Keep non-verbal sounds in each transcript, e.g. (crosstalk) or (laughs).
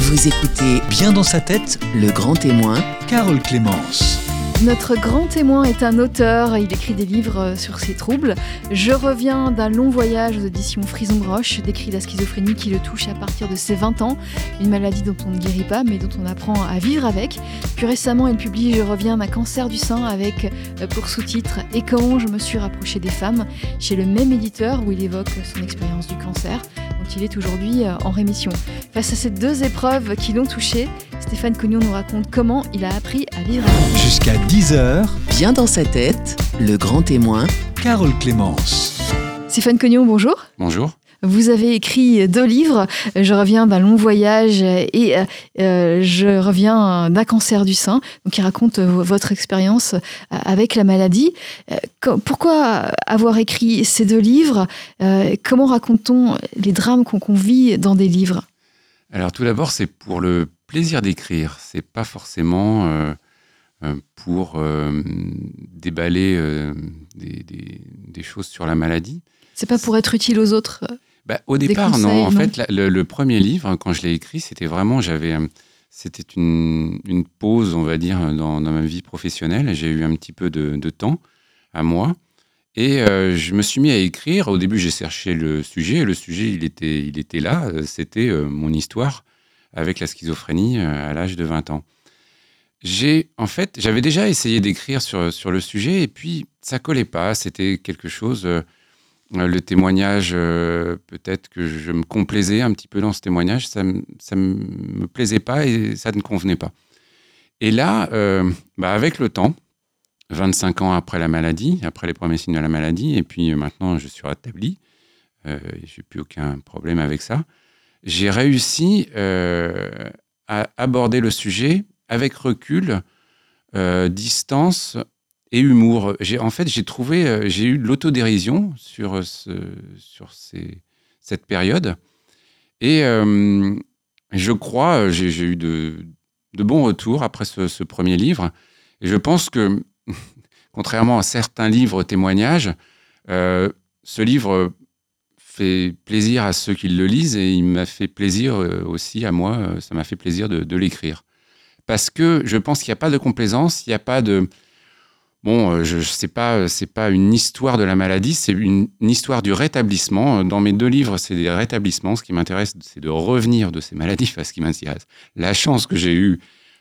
Vous écoutez Bien dans sa tête, Le Grand Témoin, Carole Clémence. Notre grand témoin est un auteur, il écrit des livres sur ses troubles. Je reviens d'un long voyage aux éditions Frison Roche, décrit la schizophrénie qui le touche à partir de ses 20 ans, une maladie dont on ne guérit pas mais dont on apprend à vivre avec. Puis récemment, il publie Je reviens d'un cancer du sein avec euh, pour sous-titre Et comment je me suis rapproché des femmes chez le même éditeur où il évoque son expérience du cancer dont il est aujourd'hui euh, en rémission. Face à ces deux épreuves qui l'ont touché, Stéphane Cognon nous raconte comment il a appris à vivre avec. Jusqu'à 10h, Bien dans sa tête, Le Grand Témoin, Carole Clémence. Stéphane Cognon, bonjour. Bonjour. Vous avez écrit deux livres. Je reviens d'un long voyage et euh, euh, je reviens d'un cancer du sein. Donc, qui raconte votre expérience euh, avec la maladie. Pourquoi avoir écrit ces deux livres? Comment raconte-t-on les drames qu'on vit dans des livres? Alors tout d'abord, c'est pour le plaisir d'écrire. C'est pas forcément euh, pour euh, déballer euh, des, des- des choses sur la maladie. C'est pas pour être utile aux autres. Bah, au Des départ, conseils, non. En non fait, la- le, le premier livre, quand je l'ai écrit, c'était vraiment, j'avais, euh, c'était une, une pause, on va dire, dans, dans ma vie professionnelle. J'ai eu un petit peu de, de temps à moi. Et euh, je me suis mis à écrire. Au début, j'ai cherché le sujet. Le sujet, il était, il était là. Euh, C'était euh, mon histoire avec la schizophrénie euh, à l'âge de 20 ans. J'ai, en fait, j'avais déjà essayé d'écrire sur, sur le sujet et puis ça collait pas. C'était quelque chose. Euh, le témoignage, euh, peut-être que je me complaisais un petit peu dans ce témoignage, ça ne me plaisait pas et ça ne convenait pas. Et là, euh, bah, avec le temps, 25 ans après la maladie, après les premiers signes de la maladie, et puis maintenant je suis rétabli, euh, j'ai plus aucun problème avec ça, j'ai réussi à aborder le sujet avec recul, distance et humour. En fait, j'ai trouvé, euh, j'ai eu de l'autodérision sur, ce, sur ces- cette période. Et euh, je crois, euh, j'ai, eu de, de bons retours après ce, premier livre. Et je pense que, (laughs) contrairement à certains livres témoignages, euh, ce livre fait plaisir à ceux qui le lisent et il m'a fait plaisir euh, aussi à moi, euh, ça m'a fait plaisir de, de l'écrire. Parce que je pense qu'il n'y a pas de complaisance, il n'y a pas de... Bon, euh, je, je sais pas, euh, c'est pas une histoire de la maladie, c'est une, histoire du rétablissement. Dans mes deux livres, c'est des rétablissements. Ce qui m'intéresse, c'est de revenir de ces maladies. (laughs) Parce qui m'intéresse, la chance que j'ai eue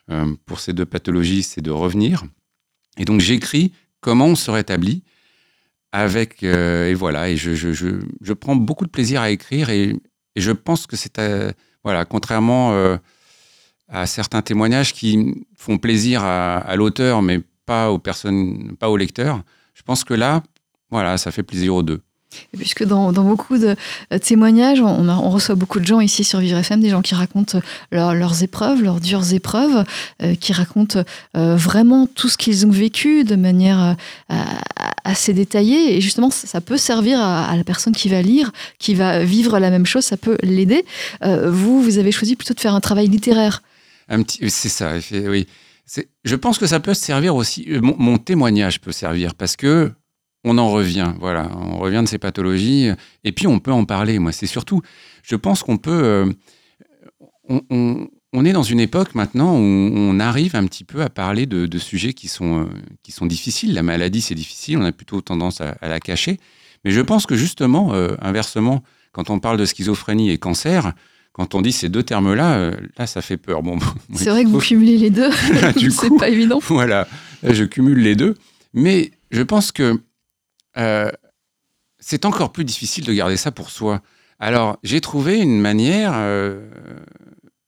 euh, pour ces deux pathologies, c'est de revenir. Et donc j'écris comment on se rétablit avec euh, et voilà. Et je, je, je, prends beaucoup de plaisir à écrire et, je pense que c'est euh, voilà, contrairement euh, à certains témoignages qui font plaisir à, à l'auteur, mais pas aux personnes, pas aux lecteurs. Je pense que là, voilà, ça fait plaisir aux deux. Et Puisque dans, dans beaucoup de euh, témoignages, on, reçoit beaucoup de gens ici sur Vivre FM, des gens qui racontent leur- leurs épreuves, leurs dures épreuves, euh, qui racontent euh, vraiment tout ce qu'ils ont vécu de manière euh, assez détaillée. Et justement, ça, ça peut servir à, à la personne qui va lire, qui va vivre la même chose, ça peut l'aider. Euh, vous, vous avez choisi plutôt de faire un travail littéraire. C'est ça, oui. Je pense que ça peut servir aussi. euh, Mon, témoignage peut servir parce que on en revient, voilà, on revient de ces pathologies et puis on peut en parler. Moi, c'est surtout, je pense qu'on peut. euh, on, est dans une époque maintenant où on arrive un petit peu à parler de, sujets qui sont, euh, qui sont difficiles. La maladie, c'est difficile, on a plutôt tendance à, la cacher. Mais je pense que justement, euh, inversement, quand on parle de schizophrénie et cancer, quand on dit ces deux termes-là, euh, là, ça fait peur. Bon, C'est vrai que vous cumulez les deux. (laughs) Du C'est pas évident. voilà, Là, je cumule les deux. Mais je pense que euh, c'est encore plus difficile de garder ça pour soi. Alors, j'ai trouvé une manière euh,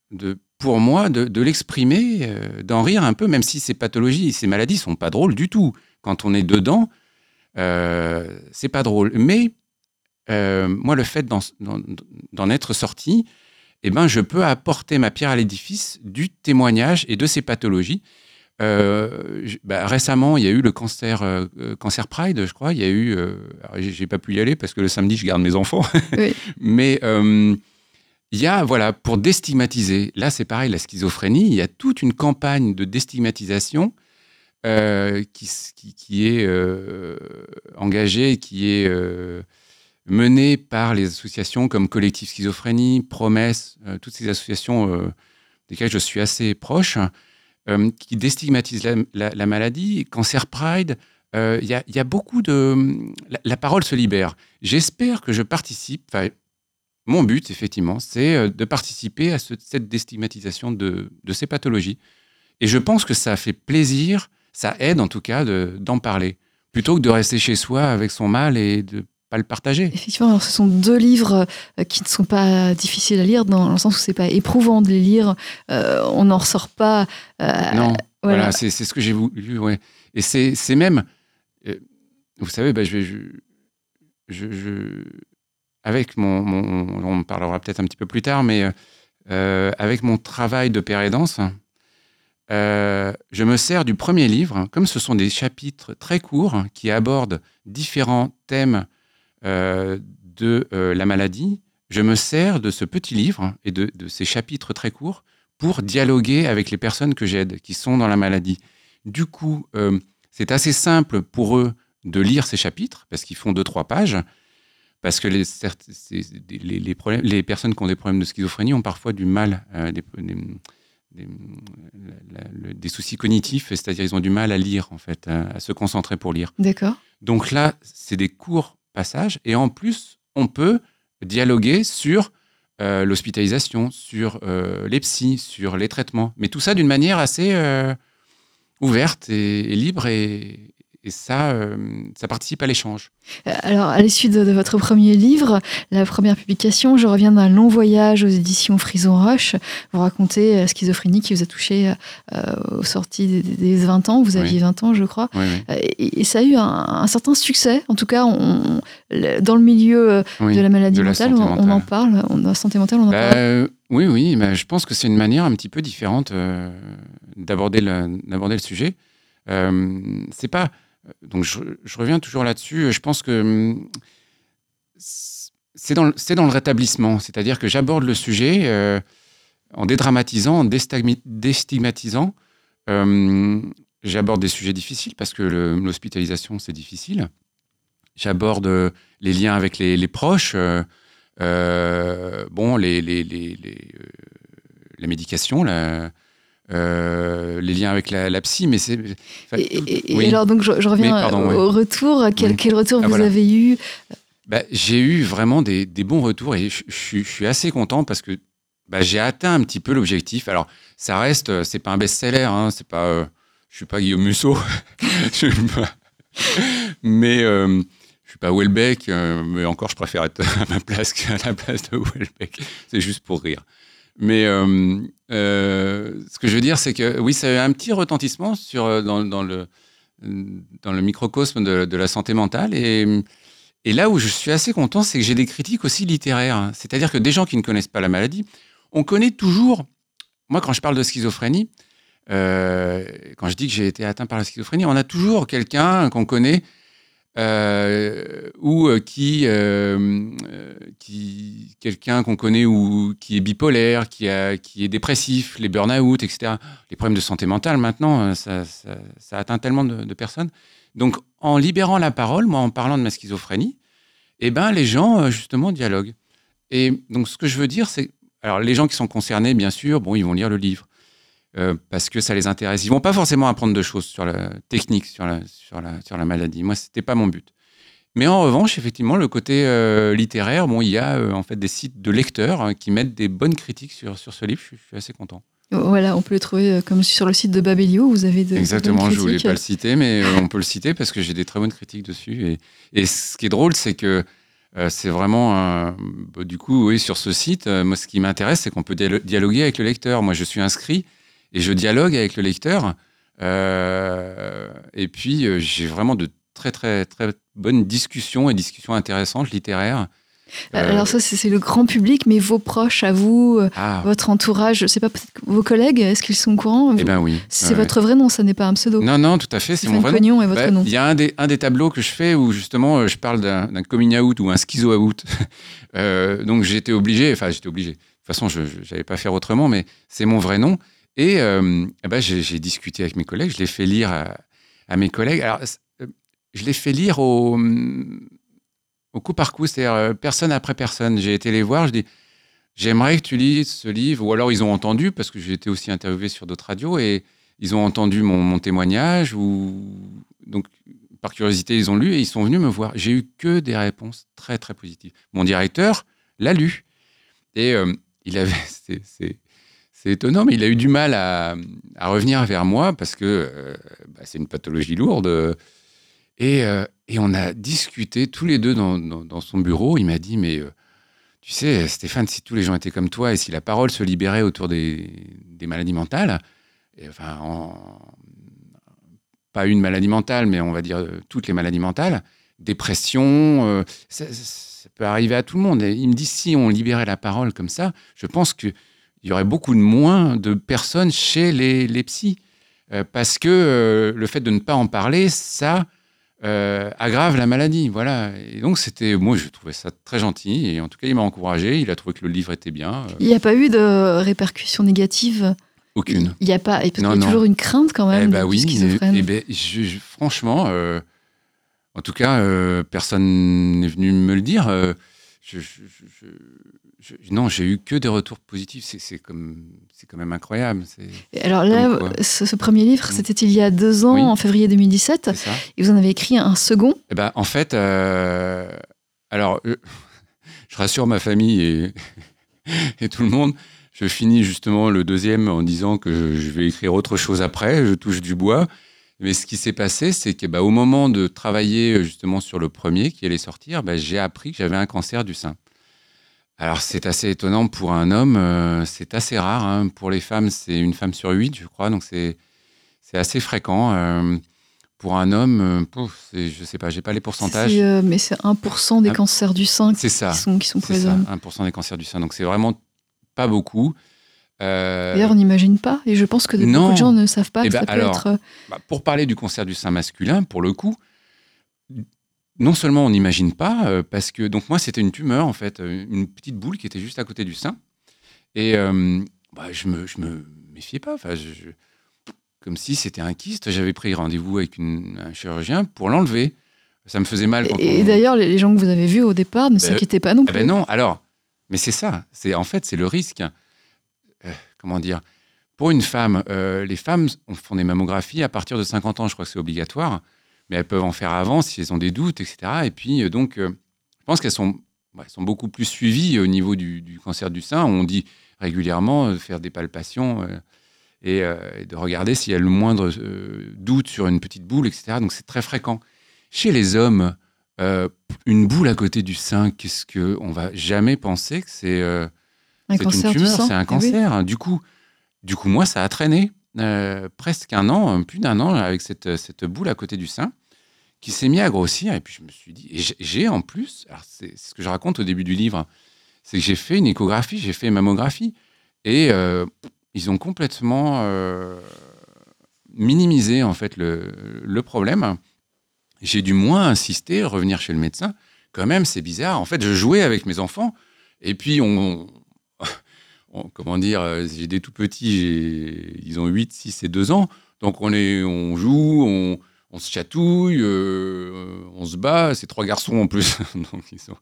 de, pour moi de, de l'exprimer, euh, d'en rire un peu, même si ces pathologies, ces maladies sont pas drôles du tout. Quand on est dedans, c'est pas drôle. Mais moi, le fait d'en être sorti, eh ben, je peux apporter ma pierre à l'édifice du témoignage et de ces pathologies. Euh, bah, récemment, il y a eu le cancer, euh, euh, cancer Pride, je crois. Il y a eu, euh, j'ai pas pu y aller parce que le samedi, je garde mes enfants. Oui. (laughs) Mais il y a, voilà, pour déstigmatiser. Là, c'est pareil, la schizophrénie. Il y a toute une campagne de déstigmatisation qui, qui, qui est engagée, qui est menée par les associations comme Collectif Schizophrénie, Promesse, euh, toutes ces associations euh, desquels je suis assez proche, euh, qui déstigmatisent la, la- la maladie. Cancer Pride, il y, a, beaucoup de... La, parole se libère. J'espère que je participe, mon but, effectivement, c'est de participer à ce- cette déstigmatisation de, ces pathologies. Et je pense que ça fait plaisir, ça aide en tout cas de- d'en parler, plutôt que de rester chez soi avec son mal et de pas le partager. Effectivement, alors ce sont deux livres euh, qui ne sont pas difficiles à lire dans le sens où c'est pas éprouvant de les lire. Euh, on n'en ressort pas. euh, non, voilà. voilà, c'est ce que j'ai voulu. Ouais. Et c'est même, euh, vous savez, bah, je vais, je, je- je- avec mon, mon- on parlera peut-être un petit peu plus tard, mais avec mon travail de père aidance, euh, je me sers du premier livre, comme ce sont des chapitres très courts qui abordent différents thèmes de euh, la maladie. Je me sers de ce petit livre et de, de ces chapitres très courts pour dialoguer avec les personnes que j'aide, qui sont dans la maladie. Du coup, euh, c'est assez simple pour eux de lire ces chapitres, parce qu'ils font deux, trois pages, parce que les, les, les problèmes, les personnes qui ont des problèmes de schizophrénie ont parfois du mal, euh, des, des- des- la- la- le- des soucis cognitifs, c'est-à-dire ils ont du mal à lire, en fait, à, à se concentrer pour lire. D'accord. Donc là, c'est des courts passages, et en plus, on peut dialoguer sur euh, l'hospitalisation, sur euh, les psys, sur les traitements, mais tout ça d'une manière assez euh, ouverte et, et libre, et, et ça, euh, ça participe à l'échange. Euh, Alors, à l'issue de, de votre premier livre, la première publication, je reviens d'un long voyage aux éditions Frison Roche. Vous racontez la schizophrénie qui vous a touché euh, aux sorties des, des 20 ans. Vous aviez Oui. 20 ans, je crois. Oui, oui. Euh, Et, et ça a eu un, un certain succès. En tout cas, on- dans le milieu euh, de la maladie de la mentale, on, on en parle. On, la santé mentale, on en Bah, parle. euh, oui, oui, je pense que c'est une manière un petit peu différente euh, d'aborder le, le sujet. Euh, c'est pas. Donc, je, reviens toujours là-dessus. Je pense que hum, c'est dans, le- rétablissement. C'est-à-dire que j'aborde le sujet euh, en dédramatisant, en déstigmatisant. Euh, j'aborde des sujets difficiles parce que l'hospitalisation, c'est difficile. J'aborde euh, les liens avec les, proches. euh, bon, les, les, les, la médication, la- euh, les liens avec la, la psy, mais c'est. Et, alors, donc, je, je reviens Mais, pardon, au retour. Quel, Oui. quel retour Ah, vous voilà. avez eu? Bah, j'ai eu vraiment des, des bons retours et je, je suis- je suis assez content parce que bah, j'ai atteint un petit peu l'objectif. Alors, ça reste, euh, c'est pas un best-seller, hein, c'est pas, euh, je suis pas Guillaume Musso, (laughs) Je suis pas- mais euh, je suis pas Welbeck, euh, mais encore je préfère être (laughs) à ma place qu'à la place de Welbeck. C'est juste pour rire. Mais euh, euh, ce que je veux dire, c'est que oui, ça a eu un petit retentissement sur, euh, dans, le, dans le microcosme de, de la santé mentale. Et, et là où je suis assez content, c'est que j'ai des critiques aussi littéraires. C'est-à-dire que des gens qui ne connaissent pas la maladie, on connaît toujours. Moi, quand je parle de schizophrénie, quand je dis que j'ai été atteint par la schizophrénie, on a toujours quelqu'un qu'on connaît euh, ou euh, euh, qui quelqu'un qu'on connaît ou qui est bipolaire, qui, est dépressif, les burn-out, etc. Les problèmes de santé mentale maintenant, ça, atteint tellement de, personnes. Donc, en libérant la parole, moi, en parlant de ma schizophrénie, eh ben, les gens, justement, dialoguent. Et donc, ce que je veux dire, c'est. Alors, les gens qui sont concernés, bien sûr, bon, ils vont lire le livre. Euh, parce que ça les intéresse. Ils vont pas forcément apprendre de choses sur la technique, sur la, sur la, sur la maladie. Moi, c'était pas mon but. Mais en revanche, effectivement, le côté euh, littéraire, bon, il y a euh, en fait des sites de lecteurs hein, qui mettent des bonnes critiques sur, sur ce livre. Je, suis- je suis assez content. Voilà, on peut le trouver comme sur le site de Babelio. Vous avez de, de Exactement, bonnes je voulais pas le citer, mais on peut le citer parce que j'ai des très bonnes critiques dessus. Et, et ce qui est drôle, c'est que euh, c'est vraiment, un- bah, du coup, oui, sur ce site, moi, ce qui m'intéresse, c'est qu'on peut dialo- dialoguer avec le lecteur. Moi, je suis inscrit et je dialogue avec le lecteur. Euh, et puis, euh, j'ai vraiment de très, très, très bonnes discussions et discussions intéressantes, littéraires. Euh, Alors ça, c'est le grand public, mais vos proches à vous, euh, ah, votre entourage, je sais pas, peut-être vos collègues, est-ce qu'ils sont au courant eh ben oui. C'est Ouais. votre vrai nom, ça n'est pas un pseudo. Non, non, tout à fait, c'est mon vrai nom. Est votre Bah, nom. Il y a un des, un des tableaux que je fais où justement je parle d'un d'un coming out ou un schizo out. (laughs) Euh, donc j'étais obligé, enfin j'étais obligé. De toute façon, je n'allais pas faire autrement, mais c'est mon vrai nom. Et euh, eh ben, j'ai discuté avec mes collègues, je l'ai fait lire à, mes collègues. Alors, euh, je l'ai fait lire au, hum, au coup par coup, c'est-à-dire euh, personne après personne. J'ai été les voir, je dis, j'aimerais que tu lises ce livre. Ou alors ils ont entendu, parce que j'ai été aussi interviewé sur d'autres radios, et ils ont entendu mon, témoignage, donc par curiosité, ils ont lu et ils sont venus me voir. J'ai eu que des réponses très, très positives. Mon directeur l'a lu. Et euh, il avait. (laughs) c'est- C'est étonnant, mais il a eu du mal à, revenir vers moi parce que euh, bah, c'est une pathologie lourde. Et, euh, et on a discuté tous les deux dans, son bureau. Il m'a dit Mais euh, tu sais, Stéphane, si tous les gens étaient comme toi et si la parole se libérait autour des, maladies mentales, enfin, en- pas une maladie mentale, mais on va dire toutes les maladies mentales, dépression, ça, peut arriver à tout le monde. Il me dit si on libérait la parole comme ça, je pense qu'il y aurait beaucoup de moins de personnes chez les, les psys. Euh, parce que euh, le fait de ne pas en parler, ça euh, aggrave la maladie. Voilà. Et donc, c'était, moi, je trouvais ça très gentil. Et en tout cas, il m'a encouragé. Il a trouvé que le livre était bien. Il n'y a pas eu de répercussions négatives? Aucune. Il n'y a pas. Et non. toujours une crainte quand même Eh du oui, schizophrène. eh ben, je- je- franchement, en tout cas, personne n'est venu me le dire. je- je- je- non, j'ai eu que des retours positifs. C'est- comme, c'est quand même incroyable. Et Alors là, ce, ce premier livre, Mm. c'était il y a deux ans, Oui. en février 2017. c'est ça. Et vous en avez écrit un second. Eh ben, en fait, euh, alors, euh, je rassure ma famille et, (laughs) et tout le monde. Je finis justement le deuxième en disant que je, je vais écrire autre chose après. Je touche du bois. Mais ce qui s'est passé, c'est que bah, au moment de travailler justement sur le premier qui allait sortir, bah, j'ai appris que j'avais un cancer du sein. Alors c'est assez étonnant pour un homme, euh, c'est assez rare. hein. Pour les femmes, c'est une femme sur huit, je crois, donc c'est assez fréquent. Euh, pour un homme, euh, pouf, je sais pas, j'ai pas les pourcentages. C'est, euh, mais c'est 1% des cancers du sein qui ça, sont, qui sont pour les ça, hommes. 1% des cancers du sein. Donc c'est vraiment pas beaucoup. D'ailleurs, on n'imagine pas. Et je pense que non. beaucoup de gens ne savent pas Eh que ben, ça peut alors, être. bah, pour parler du cancer du sein masculin, pour le coup, non seulement on n'imagine pas, euh, parce que donc moi c'était une tumeur en fait, euh, une petite boule qui était juste à côté du sein, et euh, bah, je me je me méfiais pas, enfin je- je- comme si c'était un kyste. J'avais pris rendez-vous avec une- un chirurgien pour l'enlever. Ça me faisait mal. Quand Et, d'ailleurs, les gens que vous avez vus au départ ne Ben, s'inquiétaient pas non Eh plus. ben non, alors, mais c'est ça. C'est en fait c'est le risque. Euh, comment dire? Pour une femme, les femmes on- font des mammographies à partir de 50 ans. Je crois que c'est obligatoire, mais elles peuvent en faire avant si elles ont des doutes, etc. Et puis euh, donc, euh, je pense qu'elles sont, ouais, elles sont beaucoup plus suivies au niveau du, du cancer du sein. On dit régulièrement de faire des palpations. euh, et, et de regarder s'il y a le moindre doute sur une petite boule, etc. Donc c'est très fréquent. Chez les hommes, euh, une boule à côté du sein, qu'est-ce que on va jamais penser que c'est euh, un une tumeur, c'est un Eh oui. cancer. Du coup, du coup, moi, ça a traîné euh, presque un an, euh, plus d'un an, avec cette, cette boule à côté du sein, qui s'est mis à grossir. Et puis je me suis dit, et j'ai- en plus, alors c'est ce que je raconte au début du livre, c'est que j'ai fait une échographie, j'ai fait une mammographie, et euh, ils ont complètement euh, minimisé en fait le, le problème. J'ai dû moins insister, revenir chez le médecin. Quand même, c'est bizarre. En fait, je jouais avec mes enfants, et puis on- comment dire, euh, j'ai des tout petits, ils ont 8, 6 et 2 ans, donc on, est, on joue, on, se chatouille, euh, on se bat, c'est trois garçons en plus, (laughs) donc ils sont,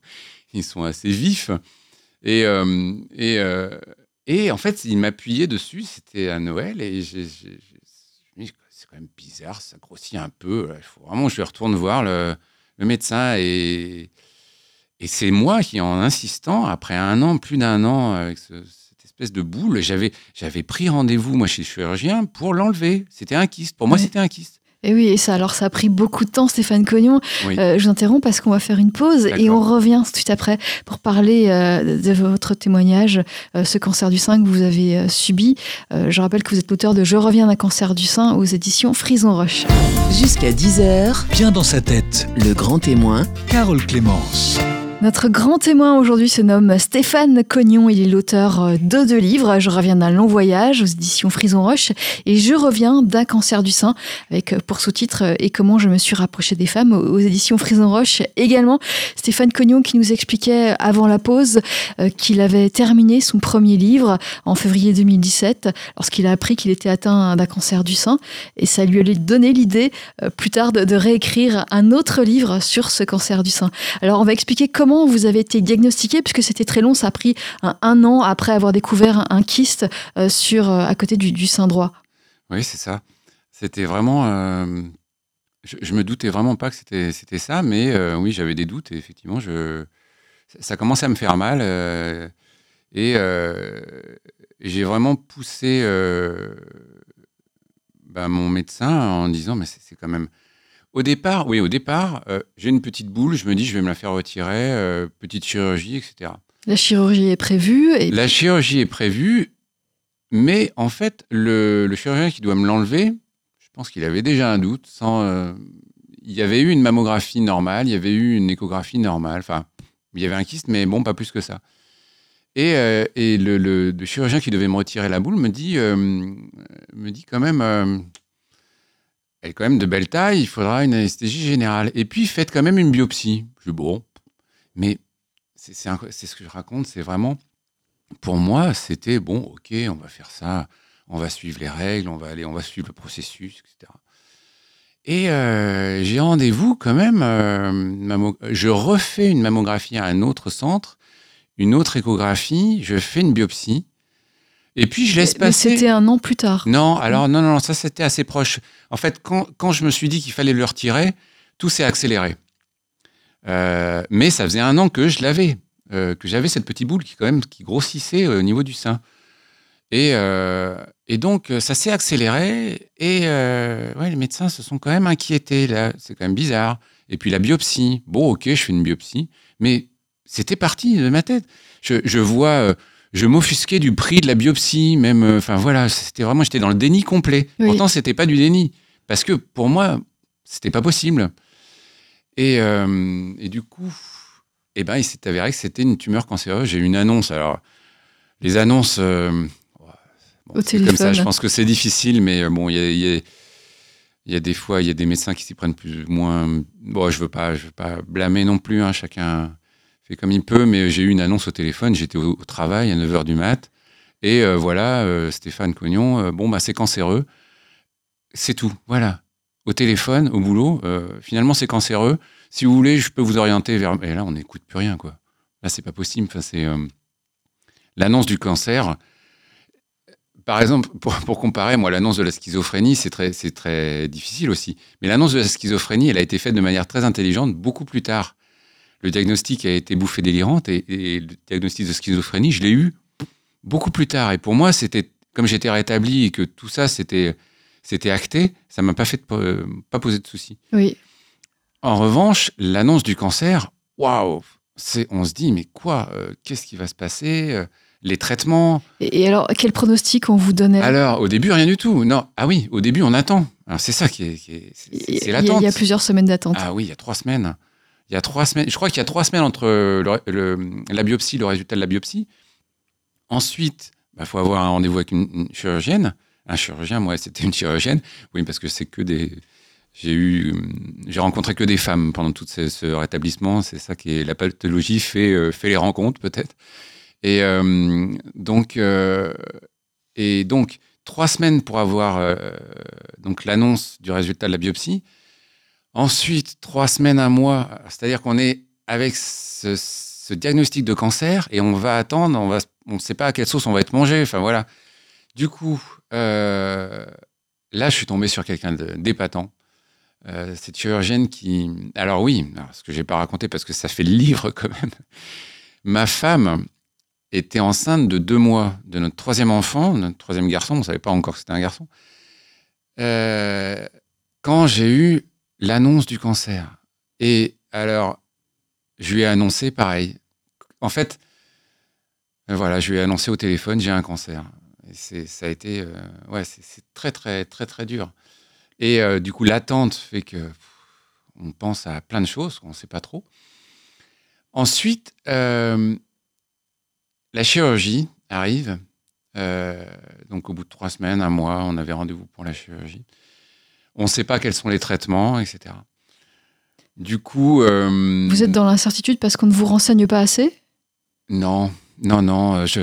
ils sont assez vifs. Et, euh, et, et en fait, ils m'appuyaient dessus, c'était à Noël, et je me c'est quand même bizarre, ça grossit un peu, il faut vraiment je retourne voir le, médecin, et, et c'est moi qui, en insistant, après un an, plus d'un an, avec ce- espèce de boule, j'avais, j'avais pris rendez-vous, moi, chez le chirurgien, pour l'enlever. C'était un kyste. Pour moi, c'était un kyste. Et oui, et ça, alors ça a pris beaucoup de temps, Stéphane Cognon. Oui. Euh, je vous interromps parce qu'on va faire une pause et on revient tout de suite après pour parler euh, de votre témoignage, euh, ce cancer du sein que vous avez euh, subi. Euh, je rappelle que vous êtes l'auteur de Je reviens d'un cancer du sein aux éditions Frison Roche. Jusqu'à 10h, Bien dans sa tête, le grand témoin, Carole Clémence. Notre grand témoin aujourd'hui se nomme Stéphane Cognon. Il est l'auteur euh, de deux livres. Je reviens d'un long voyage aux éditions Frison Roche et Je reviens d'un cancer du sein avec euh, pour sous-titre euh, Et comment je me suis rapproché des femmes aux éditions Frison Roche également. Stéphane Cognon qui nous expliquait avant la pause qu'il avait terminé son premier livre en février 2017 lorsqu'il a appris qu'il était atteint d'un cancer du sein et ça lui a donné l'idée plus tard de réécrire un autre livre sur ce cancer du sein. Alors on va expliquer comment vous avez été diagnostiqué Puisque c'était très long, ça a pris un, an après avoir découvert un, kyste euh, sur, euh, à côté du, sein droit. Oui, c'est ça. C'était vraiment. euh, je, je me doutais vraiment pas que c'était ça, mais oui, j'avais des doutes et effectivement, je, ça- ça commençait à me faire mal. et j'ai vraiment poussé bah, mon médecin en disant Mais c'est quand même. Au départ, oui, au départ, euh, j'ai une petite boule, je me dis Je vais me la faire retirer, euh, petite chirurgie, etc. La chirurgie est prévue. Et La chirurgie est prévue, mais en fait, le, le chirurgien qui doit me l'enlever, je pense qu'il avait déjà un doute. Sans, euh, il y avait eu une mammographie normale, il y avait eu une échographie normale. Enfin, il y avait un kyste, mais bon, pas plus que ça. Et, et le, le- le chirurgien qui devait me retirer la boule me dit, me dit quand même, elle est quand même de belle taille, il faudra une anesthésie générale. Et puis, faites quand même une biopsie. Je dis, bon, mais c'est ce que je raconte, c'est vraiment, pour moi, c'était bon, ok, on va faire ça, on va suivre les règles, on va aller, on va suivre le processus, etc. Et euh, j'ai rendez-vous quand même, euh, je refais une mammographie à un autre centre, une autre échographie, je fais une biopsie, et puis je laisse mais passer. c'était un an plus tard. Non, alors non, non, ça c'était assez proche. En fait, quand, quand je me suis dit qu'il fallait le retirer, tout s'est accéléré. Euh, mais ça faisait un an que je l'avais, euh, que j'avais cette petite boule qui quand même qui grossissait au niveau du sein. Et, euh, et donc euh, ça s'est accéléré et euh, ouais, les médecins se sont quand même inquiétés là. C'est quand même bizarre. Et puis la biopsie, bon ok, je fais une biopsie, mais c'était parti de ma tête. Je, je vois, euh, je m'offusquais du prix de la biopsie, même. euh, Enfin voilà, c'était vraiment, j'étais dans le déni complet. Oui. Pourtant, c'était pas du déni, parce que pour moi, c'était pas possible. Et, euh, et du coup, eh ben, il s'est avéré que c'était une tumeur cancéreuse. J'ai eu une annonce. Alors, les annonces, euh, bon, comme ça. Je pense que c'est difficile, mais euh, bon, il y a, il y a- il y a des fois, il y a des médecins qui s'y prennent plus ou moins. Bon, je veux pas, je veux pas blâmer non plus. hein, chacun comme il peut, mais j'ai eu une annonce au téléphone. J'étais au, travail à 9h du mat. Et euh, voilà, euh, Stéphane Cognon, euh, bon, bah, c'est cancéreux. C'est tout. Voilà. Au téléphone, au boulot, finalement, c'est cancéreux. Si vous voulez, je peux vous orienter vers. Et là, on n'écoute plus rien, quoi. Là, c'est pas possible. Enfin, c'est l'annonce du cancer. Par exemple, pour, pour comparer, moi, l'annonce de la schizophrénie, c'est très, c'est très difficile aussi. Mais l'annonce de la schizophrénie, elle a été faite de manière très intelligente beaucoup plus tard. Le diagnostic a été bouffée délirante et, et le diagnostic de schizophrénie, je l'ai eu beaucoup plus tard. Et pour moi, c'était comme j'étais rétabli et que tout ça, c'était, c'était acté, ça m'a pas fait de- euh, pas posé de soucis. Oui. En revanche, l'annonce du cancer, waouh, c'est, on se dit mais quoi, euh, qu'est-ce qui va se passer, euh, les traitements? Et, et alors, quel pronostic on vous donnait? Alors au début rien du tout. Non, ah oui, au début on attend. Alors c'est ça qui est, qui est- c'est, Il c'est- y, c'est a- l'attente. il y a plusieurs semaines d'attente. Ah oui, il y a trois semaines. Il y a trois semaines. Je crois qu'il y a trois semaines entre la biopsie, le résultat de la biopsie. Ensuite, il faut avoir un rendez-vous avec une, chirurgienne. Un chirurgien, moi, c'était une chirurgienne. Oui, parce que c'est que des. J'ai eu, hum, j'ai rencontré que des femmes pendant tout ce, rétablissement. C'est ça qui est la pathologie fait, euh, fait les rencontres peut-être. Et euh, donc, euh, et donc trois semaines pour avoir euh, donc l'annonce du résultat de la biopsie. Ensuite, trois semaines, un mois, c'est-à-dire qu'on est avec ce, diagnostic de cancer et on va attendre, on ne sait pas à quelle sauce on va être mangé. Enfin voilà. Du coup, euh, là, je suis tombé sur quelqu'un d'épatant. Euh, cette chirurgienne qui, alors oui, ce que j'ai pas raconté parce que ça fait le livre quand même. Ma femme était enceinte de deux mois de notre troisième enfant, notre troisième garçon. On ne savait pas encore que c'était un garçon. Euh, quand j'ai eu l'annonce du cancer. Et alors, je lui ai annoncé pareil. En fait, euh, voilà, je lui ai annoncé au téléphone, j'ai un cancer. Ça a été, euh, ouais, c'est, très, très, très, très dur. Et euh, du coup, l'attente fait que on pense à plein de choses qu'on ne sait pas trop. Ensuite, la chirurgie arrive. Donc, au bout de trois semaines, un mois, on avait rendez-vous pour la chirurgie. On ne sait pas quels sont les traitements, etc. Du coup. euh, Vous êtes dans l'incertitude parce qu'on ne vous renseigne pas assez? Non, non, non. euh, Je...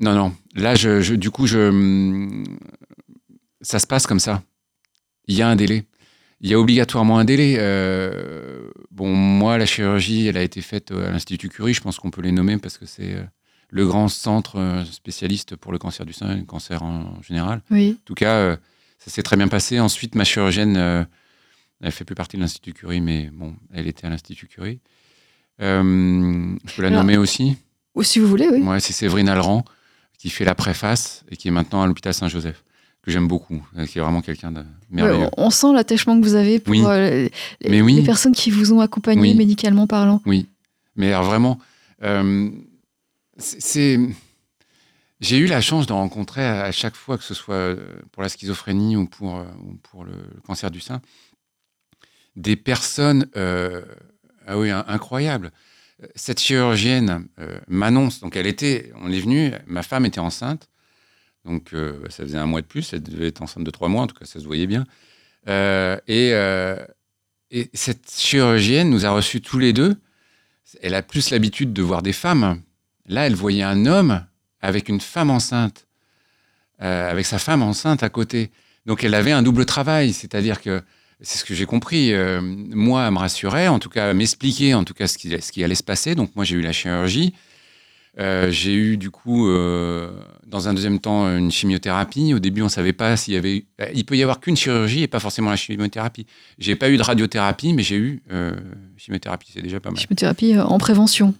Non, non. Là, je, je- du coup, je... hum, ça se passe comme ça. Il y a un délai. il y a obligatoirement un délai. Euh, bon, moi, la chirurgie, elle a été faite à l'Institut Curie. Je pense qu'on peut les nommer parce que c'est le grand centre spécialiste pour le cancer du sein et le cancer en général. Oui. En tout cas, ça s'est très bien passé. Ensuite, ma chirurgienne, elle fait plus partie de l'Institut Curie, mais bon, elle était à l'Institut Curie. je peux la Alors- nommer aussi. Ou si vous voulez, oui. Ouais, c'est Séverine Alran qui fait la préface et qui est maintenant à l'hôpital Saint-Joseph, que j'aime beaucoup, euh, qui est vraiment quelqu'un de merveilleux. Ouais, on sent l'attachement que vous avez pour Oui. euh, les, Mais oui. les personnes qui vous ont accompagné Oui. médicalement parlant. Oui, mais alors vraiment, euh, c'est. J'ai eu la chance de rencontrer à chaque fois, que ce soit euh, pour la schizophrénie ou pour, euh, ou pour le, cancer du sein, des personnes euh, ah oui, in- incroyables. Cette chirurgienne m'annonce, donc elle était, on est venu, ma femme était enceinte, donc ça faisait un mois de plus, elle devait être enceinte de trois mois, en tout cas ça se voyait bien. Et cette chirurgienne nous a reçus tous les deux. Elle a plus l'habitude de voir des femmes. Là, elle voyait un homme avec une femme enceinte, euh, avec sa femme enceinte à côté. Donc elle avait un double travail, c'est-à-dire que c'est ce que j'ai compris. euh, moi, elle me rassurait, en tout cas, elle m'expliquait en tout cas ce qui, ce qui allait se passer. Donc moi, j'ai eu la chirurgie. Euh, j'ai eu du coup, dans un deuxième temps, une chimiothérapie. Au début, on ne savait pas s'il y avait. Il peut y avoir qu'une chirurgie et pas forcément la chimiothérapie. J'ai pas eu de radiothérapie, mais j'ai eu chimiothérapie. C'est déjà pas mal. Chimiothérapie en prévention.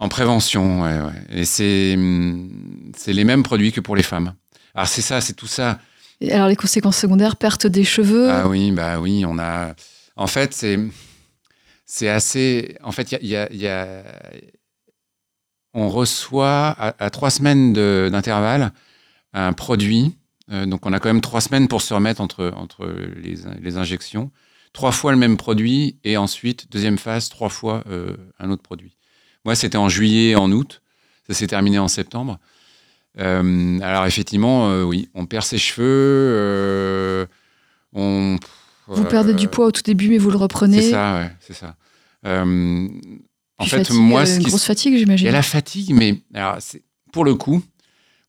En prévention, ouais, ouais. Et c'est hum, c'est les mêmes produits que pour les femmes. Alors c'est ça, c'est tout ça. Et alors les conséquences secondaires, perte des cheveux? Ah oui, bah oui, on a. En fait, c'est c'est assez. En fait, il y a, il y a- il y a- on reçoit à, à trois semaines de- d'intervalle un produit. Euh, donc, on a quand même trois semaines pour se remettre entre entre les, les injections. Trois fois le même produit et ensuite deuxième phase, trois fois euh, un autre produit. Moi, c'était en juillet, et en août. Ça s'est terminé en septembre. Euh, alors effectivement, euh, oui, on perd ses cheveux. euh, on, vous perdez du poids au tout début, mais vous le reprenez. C'est ça, ouais, c'est ça. En fait, fatigue, moi, ce une grosse se- fatigue, il j'imagine. y a la fatigue, mais alors, pour le coup,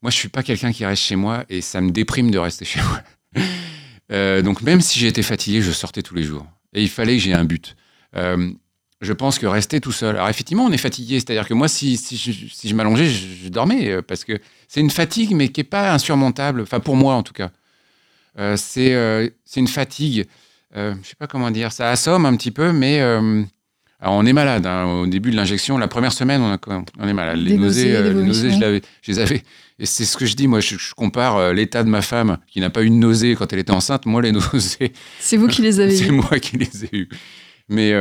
moi, je suis pas quelqu'un qui reste chez moi et ça me déprime de rester (laughs) chez moi. Donc, même si j'étais fatigué, je sortais tous les jours. Et il fallait que j'ai un but. Je pense que rester tout seul. Alors, effectivement, on est fatigué. C'est-à-dire que moi, si, si je, si je m'allongeais, je, je dormais euh, parce que c'est une fatigue, mais qui n'est pas insurmontable. Enfin, pour moi, en tout cas. Euh, c'est euh, c'est une fatigue. Euh, je sais pas comment dire. Ça assomme un petit peu, mais. euh, alors, on est malade. hein. Au début de l'injection, la première semaine, on, a, est malade. Les nausées, les nausées, je, les avais. Et c'est ce que je dis. Moi, je, je compare l'état de ma femme, qui n'a pas eu de nausées quand elle était enceinte. Moi, les (laughs) nausées, C'est vous qui les avez c'est eues. moi qui les ai eues. Mais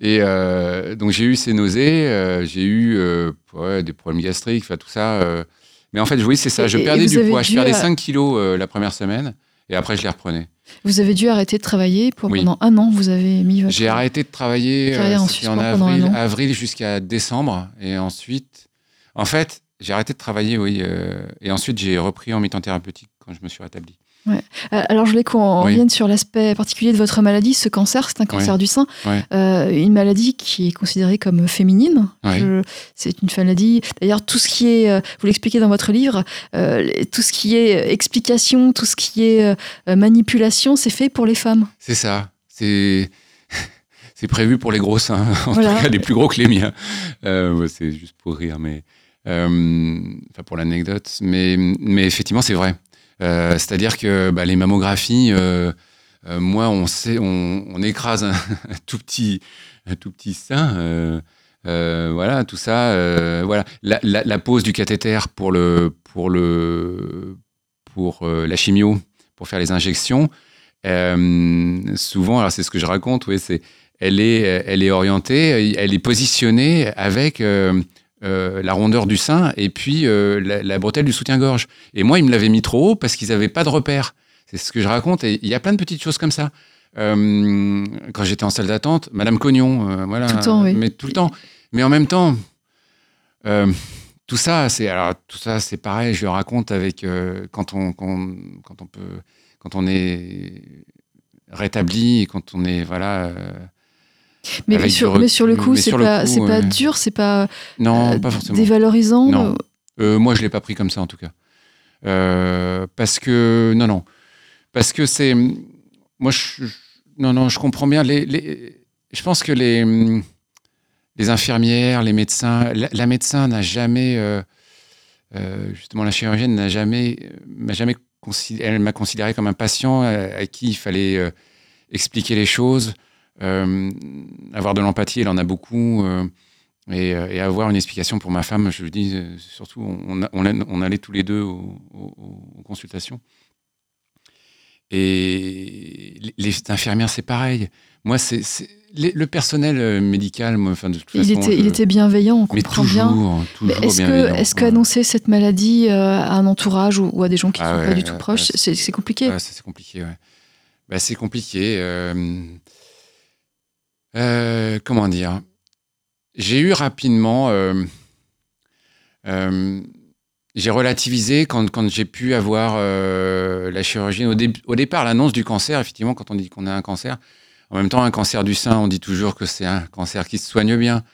et euh, donc j'ai eu ces nausées, euh, j'ai eu euh, ouais, des problèmes gastriques, tout ça. Mais en fait, oui, c'est ça. Je Et- perdais du poids. Je perdais euh, 5 kilos la première semaine, et après je les reprenais. Vous avez dû arrêter de travailler pour, Oui. pendant un an. Vous avez mis votre. J'ai arrêté de travailler en avril, avril jusqu'à décembre, et ensuite, en fait, j'ai arrêté de travailler, oui, et ensuite j'ai repris en mi-temps thérapeutique quand je me suis rétabli. Euh, Alors, je voulais qu'on Oui. revienne sur l'aspect particulier de votre maladie. Ce cancer, c'est un cancer du sein. Euh, une maladie qui est considérée comme féminine. C'est une maladie. D'ailleurs, tout ce qui est, euh, vous l'expliquez dans votre livre, euh, tout ce qui est explication, tout ce qui est euh, manipulation, c'est fait pour les femmes. C'est ça. C'est (laughs) c'est prévu pour les gros seins, en Voilà. tout cas les plus gros que les miens. C'est juste pour rire, mais enfin pour l'anecdote. Mais mais effectivement, c'est vrai. Euh, C'est-à-dire que bah, les mammographies, euh, euh, moi, on sait, écrase un, (laughs) tout petit un tout petit sein. voilà, tout ça. voilà, la, pose du cathéter pour le pour le pour la chimio, pour faire les injections. Souvent, alors c'est ce que je raconte, oui, c'est elle est, elle est orientée, elle est positionnée avec euh, la rondeur du sein et puis euh, la, la bretelle du soutien-gorge. Et moi, ils me l'avaient mis trop haut parce qu'ils n'avaient pas de repère. C'est ce que je raconte. Et il y a plein de petites choses comme ça. Euh, quand j'étais en salle d'attente, Madame Cognon, voilà, Tout le temps, oui. mais tout le temps. Mais en même temps, tout ça, c'est alors tout ça, c'est pareil. Je le raconte avec quand on quand, quand on peut quand on est rétabli et quand on est voilà. Mais, sur, mais sur le coup, c'est pas, coup, pas dur, c'est pas non, euh, pas forcément. dévalorisant. Non. euh, moi, je l'ai pas pris comme ça en tout cas. Euh, parce que non, non, parce que c'est moi, je, je- non, non, je comprends bien. Les, les- je pense que les, les infirmières, les médecins, la, la médecin n'a jamais, euh, euh, justement, la chirurgienne n'a jamais, m'a jamais elle m'a considéré comme un patient à, à qui il fallait euh, expliquer les choses, avoir de l'empathie, elle en a beaucoup. euh, et, euh, et avoir une explication pour ma femme, je lui dis, euh, surtout, on, allait tous les deux aux, aux- aux consultations. Et les, infirmières, c'est pareil. Moi, c'est le personnel euh, médical, moi, enfin, de toute Il façon. était, il était bienveillant, on mais comprend toujours, bien. toujours est-ce bienveillant. que, est-ce Ouais. qu'annoncer cette maladie euh, à un entourage ou, ou à des gens qui ne Ah sont ouais, pas du tout proches, c'est c'est compliqué Ouais, c'est compliqué. Bah, c'est compliqué. euh, euh, comment dire? J'ai eu rapidement. euh, euh, j'ai relativisé quand, j'ai pu avoir la chirurgie. Au, dé- au départ, l'annonce du cancer, effectivement, quand on dit qu'on a un cancer, en même temps, un cancer du sein, on dit toujours que c'est un cancer qui se soigne bien.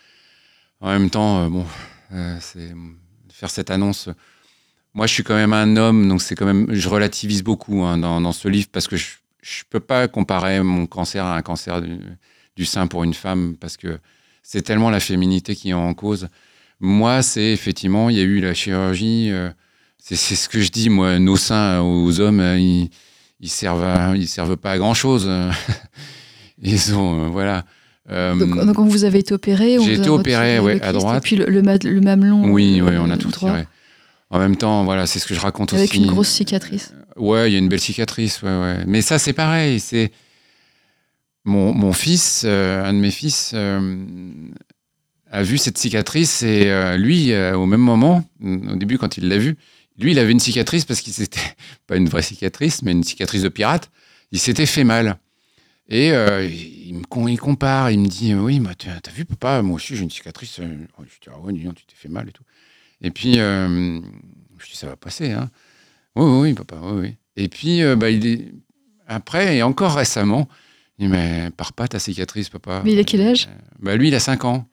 En même temps, bon, faire cette annonce. Moi, je suis quand même un homme, donc c'est quand même, je relativise beaucoup hein, dans, dans ce livre parce que je, je peux pas comparer mon cancer à un cancer du, sein pour une femme parce que c'est tellement la féminité qui est en cause. Moi, c'est effectivement, il y a eu la chirurgie. euh, c'est ce que je dis, moi, nos seins aux hommes, euh, ils, ils servent, à- ils servent pas à grand chose. (laughs) Ils ont, euh, voilà. Euh, donc, donc, quand vous avez été opéré, on j'ai été opéré, ouais, à droite. Et puis le, le, ma- le mamelon. oui, oui, on a tout droit. En même temps, voilà, c'est ce que je raconte Avec aussi. une grosse cicatrice. Ouais, il y a une belle cicatrice, ouais, ouais. Mais ça, c'est pareil. C'est mon, mon fils, euh, un de mes fils, euh, a vu cette cicatrice et euh, lui, au même moment, au début, quand il l'a vu, lui, il avait une cicatrice parce qu'il s'était (laughs) pas une vraie cicatrice, mais une cicatrice de pirate. Il s'était fait mal. Et il me il compare, il me dit Oui, t'as vu, papa, moi aussi j'ai une cicatrice. Je dis Ah ouais, donc, tu t'es fait mal et tout. Et puis, euh, je dis Ça va passer, hein. Oui, oui, oui, papa, oui, oui. Et puis, bah, après, et encore récemment, il dit Mais pars pas ta cicatrice, papa. Mais il a quel âge? Euh, bah, Lui, il a 5 ans.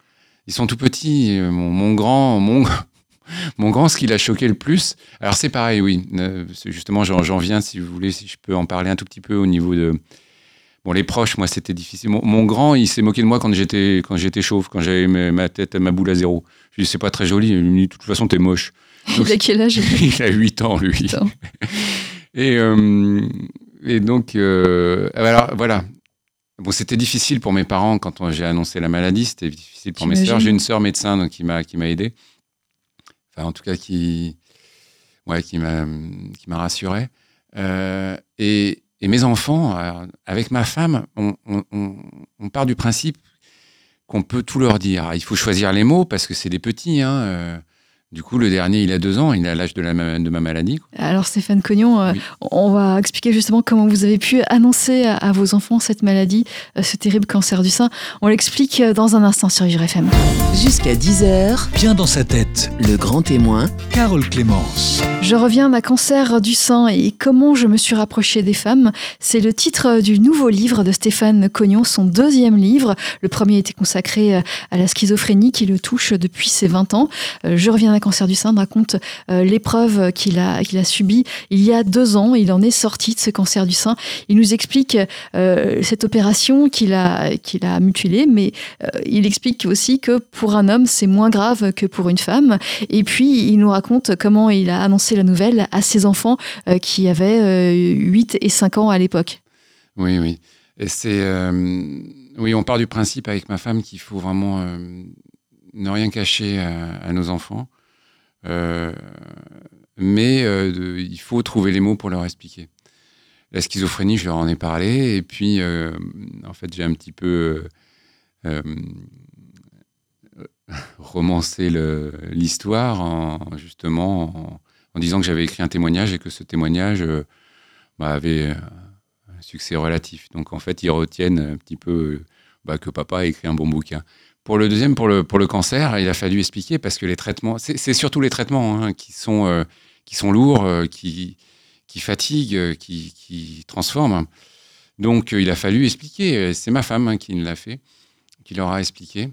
Ils sont tout petits. Euh, Mon, mon grand, mon, (laughs) mon grand, ce qui l'a choqué le plus. Alors, c'est pareil, oui. Euh, justement, j'en viens, si vous voulez, si je peux en parler un tout petit peu au niveau de. Bon, les proches, moi, c'était difficile. Mon, mon grand, il s'est moqué de moi quand j'étais quand j'étais chauve, quand j'avais ma tête, ma boule à zéro. Je lui dis, c'est pas très joli. Il me dit, de toute façon, t'es moche. Donc, Il a quel âge? (laughs) Il a 8 ans, lui. Et, euh, et donc, euh, alors, voilà. Bon, c'était difficile pour mes parents quand j'ai annoncé la maladie. C'était difficile pour mes sœurs. J'ai une sœur médecin donc, qui m'a qui m'a aidé. Enfin, en tout cas, qui, ouais, qui m'a qui m'a rassuré. Euh, et, et mes enfants, avec ma femme, on, on- on- on part du principe qu'on peut tout leur dire. Il faut choisir les mots parce que c'est des petits. hein, euh. Du coup, le dernier, il a deux ans, il a l'âge de, la ma- de ma maladie. quoi. Alors Stéphane Cognon, euh, Oui. on va expliquer justement comment vous avez pu annoncer à, à vos enfants cette maladie, euh, ce terrible cancer du sein. On l'explique euh, dans un instant sur Vivre FM. Jusqu'à 10h, Bien dans sa tête, le grand témoin, Carole Clémence. Je reviens à cancer du sein et comment je me suis rapprochée des femmes. C'est le titre du nouveau livre de Stéphane Cognon, son deuxième livre. Le premier était consacré à la schizophrénie qui le touche depuis ses 20 ans. Je reviens à cancer du sein raconte euh, l'épreuve qu'il a, qu'il a subie il y a deux ans. Il en est sorti de ce cancer du sein. Il nous explique euh, cette opération qu'il a, qu'il a mutilée, mais euh, il explique aussi que pour un homme, c'est moins grave que pour une femme. Et puis, il nous raconte comment il a annoncé la nouvelle à ses enfants qui avaient euh, 8 et 5 ans à l'époque. Oui, oui. C'est, oui, on part du principe avec ma femme qu'il faut vraiment ne rien cacher à nos enfants. Euh, mais euh, il faut trouver les mots pour leur expliquer. La schizophrénie, je leur en ai parlé. Et puis, euh, en fait, j'ai un petit peu (laughs) romancé l'histoire en, justement en, disant que j'avais écrit un témoignage et que ce témoignage bah, avait un succès relatif. Donc, en fait, ils retiennent un petit peu bah, que papa a écrit un bon bouquin. Pour le deuxième, pour le, pour le cancer, il a fallu expliquer parce que les traitements, c'est surtout les traitements hein, qui, sont, euh, qui sont lourds, euh, qui, qui fatiguent, euh, qui, qui transforment. Donc, il a fallu expliquer. C'est ma femme hein, qui l'a fait, qui leur a expliqué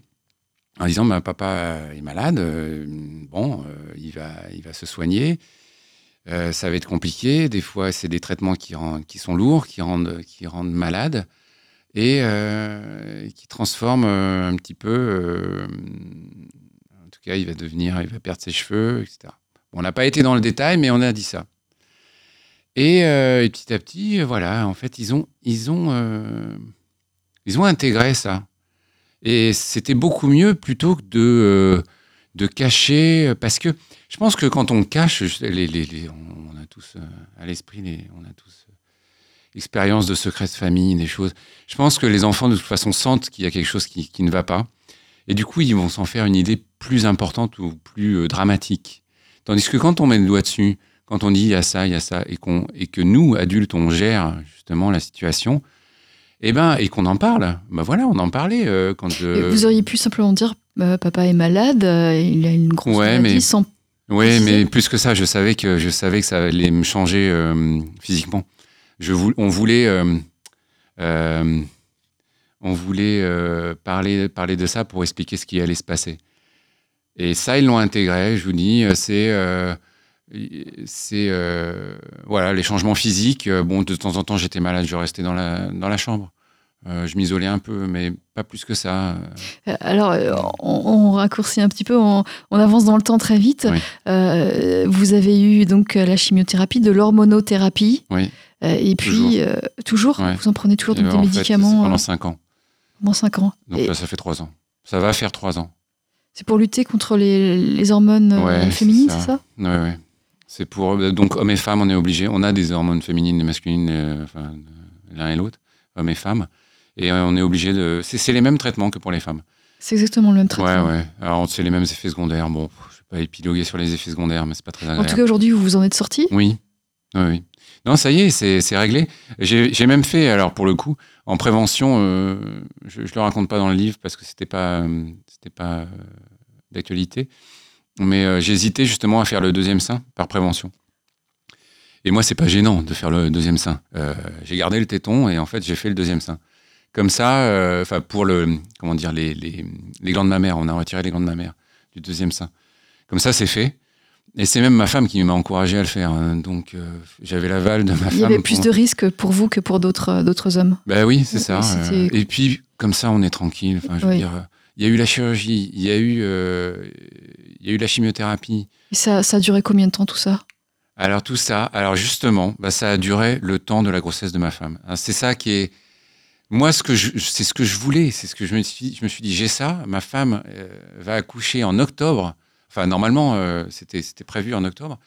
en disant bah, Papa est malade, bon, il, va, il va se soigner. Ça va être compliqué. Des fois, c'est des traitements qui, rendent- qui sont lourds, qui rendent, qui rendent malade. Et euh, qui transforme euh, un petit peu. euh, en tout cas, il va devenir, il va perdre ses cheveux, etc. Bon, on n'a pas été dans le détail, mais on a dit ça. Et, et petit à petit, voilà, en fait, ils ont, ils ont, ils ont intégré ça. Et c'était beaucoup mieux plutôt que de, de cacher, parce que je pense que quand on cache, on, a tous à l'esprit, les- on a tous euh, expérience de secret de famille, des choses. Je pense que les enfants, de toute façon, sentent qu'il y a quelque chose qui, qui ne va pas. Et du coup, ils vont s'en faire une idée plus importante ou plus euh, dramatique. Tandis que quand on met le doigt dessus, quand on dit il y a ça, il y a ça, et, qu'on, et que nous, adultes, on gère justement la situation, et, ben, et qu'on en parle, ben voilà, on en parlait euh, quand je... Vous auriez pu simplement dire euh, papa est malade, euh, il a une grosse Ouais, maladie, mais- sans Oui, mais plus que ça, je savais que je savais que ça allait me changer physiquement. Je vou- on voulait, euh, euh, on voulait euh, parler, parler de ça pour expliquer ce qui allait se passer. Et ça, ils l'ont intégré. Je vous dis, c'est, c'est, euh, voilà, les changements physiques. Bon, de temps en temps, j'étais malade, je restais dans la dans la chambre. Euh, je m'isolais un peu, mais pas plus que ça. Alors, on, on raccourcit un petit peu, on, on avance dans le temps très vite. Oui. Euh, vous avez eu donc la chimiothérapie, de l'hormonothérapie. Oui. Euh, et puis, Toujours. euh, toujours, Ouais. vous en prenez toujours donc, des en fait, médicaments pendant euh, cinq ans. pendant 5 ans. Donc Et là, ça fait trois ans. Ça va faire trois ans. c'est pour lutter contre les, les hormones euh, Ouais, féminines, c'est ça? Ouais. C'est pour euh, donc hommes et femmes, on est obligé. On a des hormones féminines et masculines, euh, enfin, euh, l'un et l'autre, hommes et femmes, et euh, on est obligé de. C'est les mêmes traitements que pour les femmes. C'est exactement le même traitement. ouais. Alors c'est les mêmes effets secondaires. Bon, je vais pas épiloguer sur les effets secondaires, mais c'est pas très En agréable. tout cas, aujourd'hui, vous vous en êtes sorti? Oui. Oui, oui. Non, ça y est, c'est réglé. J'ai même fait, alors pour le coup, en prévention, euh, je ne le raconte pas dans le livre parce que c'était pas, euh, c'était pas euh, d'actualité, mais euh, j'hésitais justement à faire le deuxième sein par prévention. Et moi, c'est pas gênant de faire le deuxième sein. J'ai gardé le téton et en fait, j'ai fait le deuxième sein. Comme ça, enfin pour le, comment dire, les, les, les glandes mammaires, on a retiré les glandes mammaires du deuxième sein. Comme ça, c'est fait. Et c'est même ma femme qui m'a encouragé à le faire. hein. Donc, euh, j'avais l'aval de ma femme. Il y avait pour- plus de risques pour vous que pour d'autres euh, d'autres hommes. Ben oui, c'est ça. Euh, Et puis, comme ça, on est tranquille. Enfin, je veux dire, euh, il y a eu la chirurgie, il y a eu, euh, il y a eu la chimiothérapie. Et ça, ça a duré combien de temps tout ça? Alors tout ça, alors justement, bah, ça a duré le temps de la grossesse de ma femme. Hein, C'est ça qui est, moi, ce que c'est ce que je voulais, c'est ce que je me suis, je me suis dit, j'ai ça. Ma femme euh, va accoucher en octobre. Enfin, normalement, euh, c'était, prévu en octobre.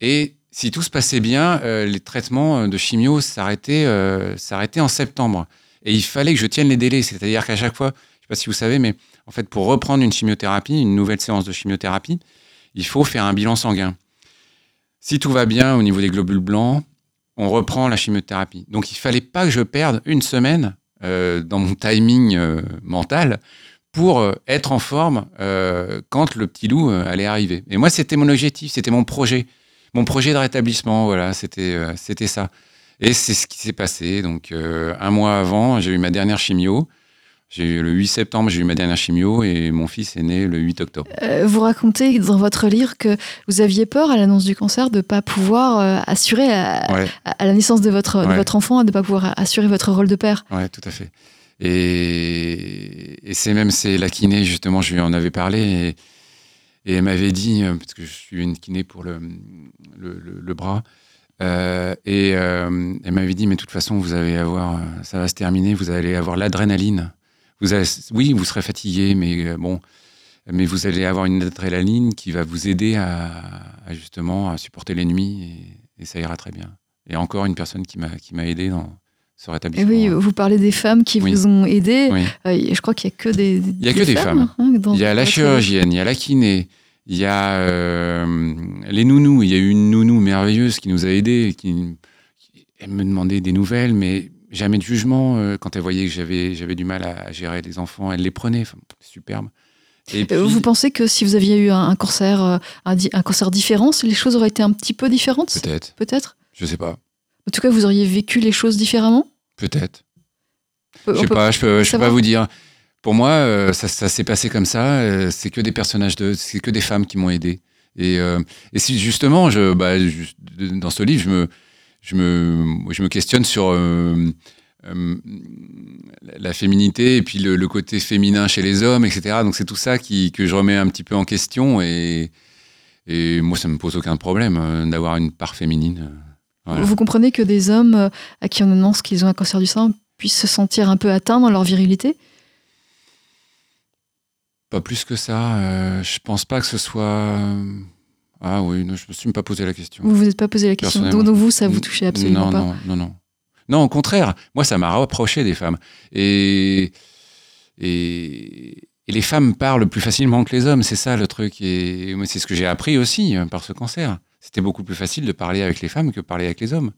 Et si tout se passait bien, euh, les traitements de chimio s'arrêtaient, euh, en septembre. Et il fallait que je tienne les délais. C'est-à-dire qu'à chaque fois, je ne sais pas si vous savez, mais en fait, pour reprendre une chimiothérapie, une nouvelle séance de chimiothérapie, il faut faire un bilan sanguin. Si tout va bien au niveau des globules blancs, on reprend la chimiothérapie. Donc il fallait pas que je perde une semaine euh, dans mon timing euh, mental pour euh, être en forme euh, quand le petit loup euh, allait arriver. Et moi, c'était mon objectif, c'était mon projet, mon projet de rétablissement. Voilà, c'était euh, c'était ça. Et c'est ce qui s'est passé. Donc un mois avant, j'ai eu ma dernière chimio. J'ai eu le 8 septembre, j'ai eu ma dernière chimio et mon fils est né le 8 octobre. Euh, Vous racontez dans votre livre que vous aviez peur à l'annonce du cancer de ne pas pouvoir euh, assurer à, Ouais. à- à la naissance de votre, de votre enfant, de ne pas pouvoir assurer votre rôle de père. Ouais, tout à fait. Et, c'est même c'est la kiné justement, je lui en avais parlé et, elle m'avait dit euh, parce que je suis une kiné pour le le, bras euh, et euh, elle m'avait dit mais de toute façon vous allez avoir ça va se terminer, vous allez avoir l'adrénaline. Vous oui, vous serez fatigué, mais bon, mais vous allez avoir une adrénaline qui va vous aider à, justement à supporter les nuits et, et ça ira très bien. Et encore une personne qui m'a qui m'a aidé dans ce Et rétablissement. oui, vous parlez des femmes qui Oui. vous ont aidé. Oui. Euh, je crois qu'il n'y a que des, Il y a que des femmes. hein, Il y a la chirurgienne, il y a la kiné, il y a euh, les nounous. Il y a eu une nounou merveilleuse qui nous a aidés. Qui, qui- elle me demandait des nouvelles, mais jamais de jugement. euh, Quand elle voyait que j'avais j'avais du mal à, à gérer les enfants, elle les prenait. Enfin, superbe. Et puis, Vous pensez que si vous aviez eu un, un cancer, un, di- un cancer différent, les choses auraient été un petit peu différentes? Peut-être, Peut-être? Je sais pas, En tout cas, vous auriez vécu les choses différemment? Peut-être. On Je sais pas, je peux, je peux pas vous dire. Pour moi, euh, ça, ça s'est passé comme ça. euh, c'est que des personnages de, c'est que des femmes qui m'ont aidé. Et, euh, et si justement, je, bah, juste, dans ce livre, je me, je me, je me questionne sur euh, la féminité et puis le, le, côté féminin chez les hommes, etc. Donc c'est tout ça qui, que je remets un petit peu en question et, et moi ça me pose aucun problème d'avoir une part féminine. Voilà. Vous comprenez que des hommes euh, à qui on annonce qu'ils ont un cancer du sein puissent se sentir un peu atteints dans leur virilité? Pas plus que ça. Euh, je pense pas que ce soit. Ah oui, non, je me suis même pas posé la question. Vous vous êtes pas posé la question. Donc, donc vous, ça vous touchait absolument non, pas. Non, non, non. Non, au contraire, moi, ça m'a rapproché des femmes. Et, et, et, les femmes parlent plus facilement que les hommes, c'est ça le truc. Et c'est ce que j'ai appris aussi euh, par ce cancer. C'était beaucoup plus facile de parler avec les femmes que de parler avec les hommes.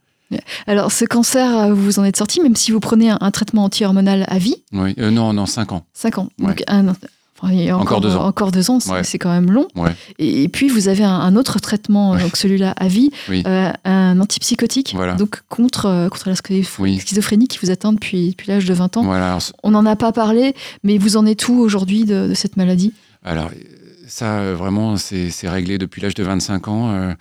Alors, ce cancer, vous en êtes sorti, même si vous prenez un, un traitement anti-hormonal à vie Oui, euh, non, non, 5 ans. 5 ans. Ouais. Donc, un, encore, encore, deux ans. Encore deux ans, c'est Ouais. quand même long. Ouais. Et, et puis, vous avez un, un autre traitement, donc celui-là à vie, Oui. euh, un antipsychotique, Voilà. donc contre, euh, contre la Oui. schizophrénie qui vous atteint depuis, depuis l'âge de 20 ans. Voilà. Alors, c- On n'en a pas parlé, mais vous en êtes où aujourd'hui de, de cette maladie? Alors, euh, ça, euh, vraiment, c'est c'est réglé depuis l'âge de 25 ans.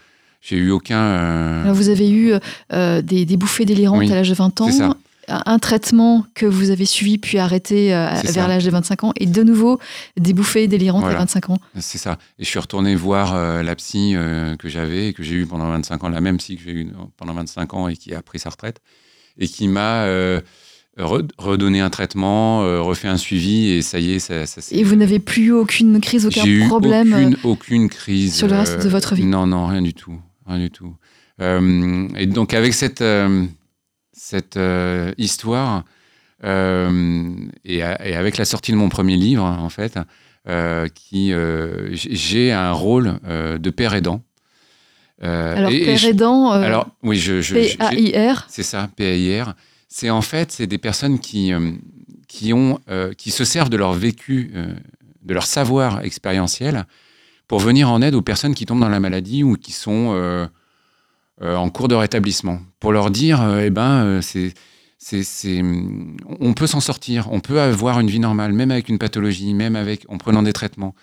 Euh, j'ai eu aucun. euh, Alors, Vous avez eu euh, des, des bouffées délirantes Oui, à l'âge de 20 ans, ça. un traitement que vous avez suivi puis arrêté euh, vers l'âge de 25 ans, et de nouveau des bouffées délirantes Voilà. à 25 ans. C'est ça. Et je suis retourné voir euh, la psy euh, que j'avais et que j'ai eu pendant 25 ans, la même psy que j'ai eu pendant 25 ans et qui a pris sa retraite et qui m'a euh, re- redonné un traitement, euh, refait un suivi et ça y est, ça, ça s'est- Et vous n'avez plus eu aucune crise, aucun eu problème aucune, aucune crise. sur le reste euh, de votre vie? Non, non, rien du tout. Rien du tout. Euh, et donc, avec cette, euh, cette euh, histoire, et, avec la sortie de mon premier livre, en fait, qui, j'ai un rôle de père aidant. Alors, et- père aidant, alors, oui, je, P-A-I-R, c'est ça, PAIR. C'est en fait, c'est des personnes qui, qui, ont, qui se servent de leur vécu, de leur savoir expérientiel pour venir en aide aux personnes qui tombent dans la maladie ou qui sont euh, euh, en cours de rétablissement. Pour leur dire, euh, eh ben, euh, c'est, c'est, on peut s'en sortir, on peut avoir une vie normale, même avec une pathologie, même avec, en prenant des traitements.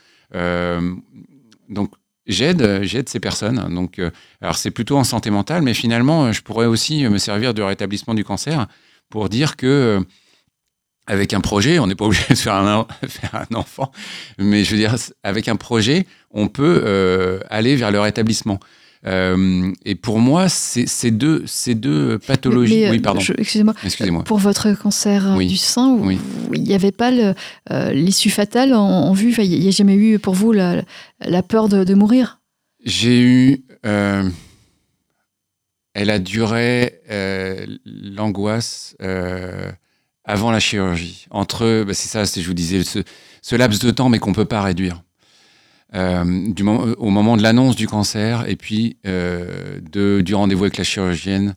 Donc, j'aide, j'aide ces personnes. Donc, alors c'est plutôt en santé mentale, mais finalement, je pourrais aussi me servir du rétablissement du cancer pour dire que avec un projet, on n'est pas obligé de faire un, (laughs) faire un enfant, mais je veux dire, avec un projet, on peut euh, aller vers le rétablissement. Euh, et pour moi, ces deux, ces deux pathologies. Mais, euh, oui, pardon. Excusez-moi. Excusez-moi. Pour votre cancer Oui. du sein, Oui. il n'y avait pas euh, l'issue fatale en, en vue? Enfin, Il n'y a jamais eu pour vous la, la peur de, de mourir? J'ai eu. euh, elle a duré l'angoisse avant la chirurgie. Entre, bah, c'est ça, c'est, je vous disais, ce, ce laps de temps, mais qu'on peut pas réduire. Euh, du moment, au moment de l'annonce du cancer, et puis euh, de, du rendez-vous avec la chirurgienne,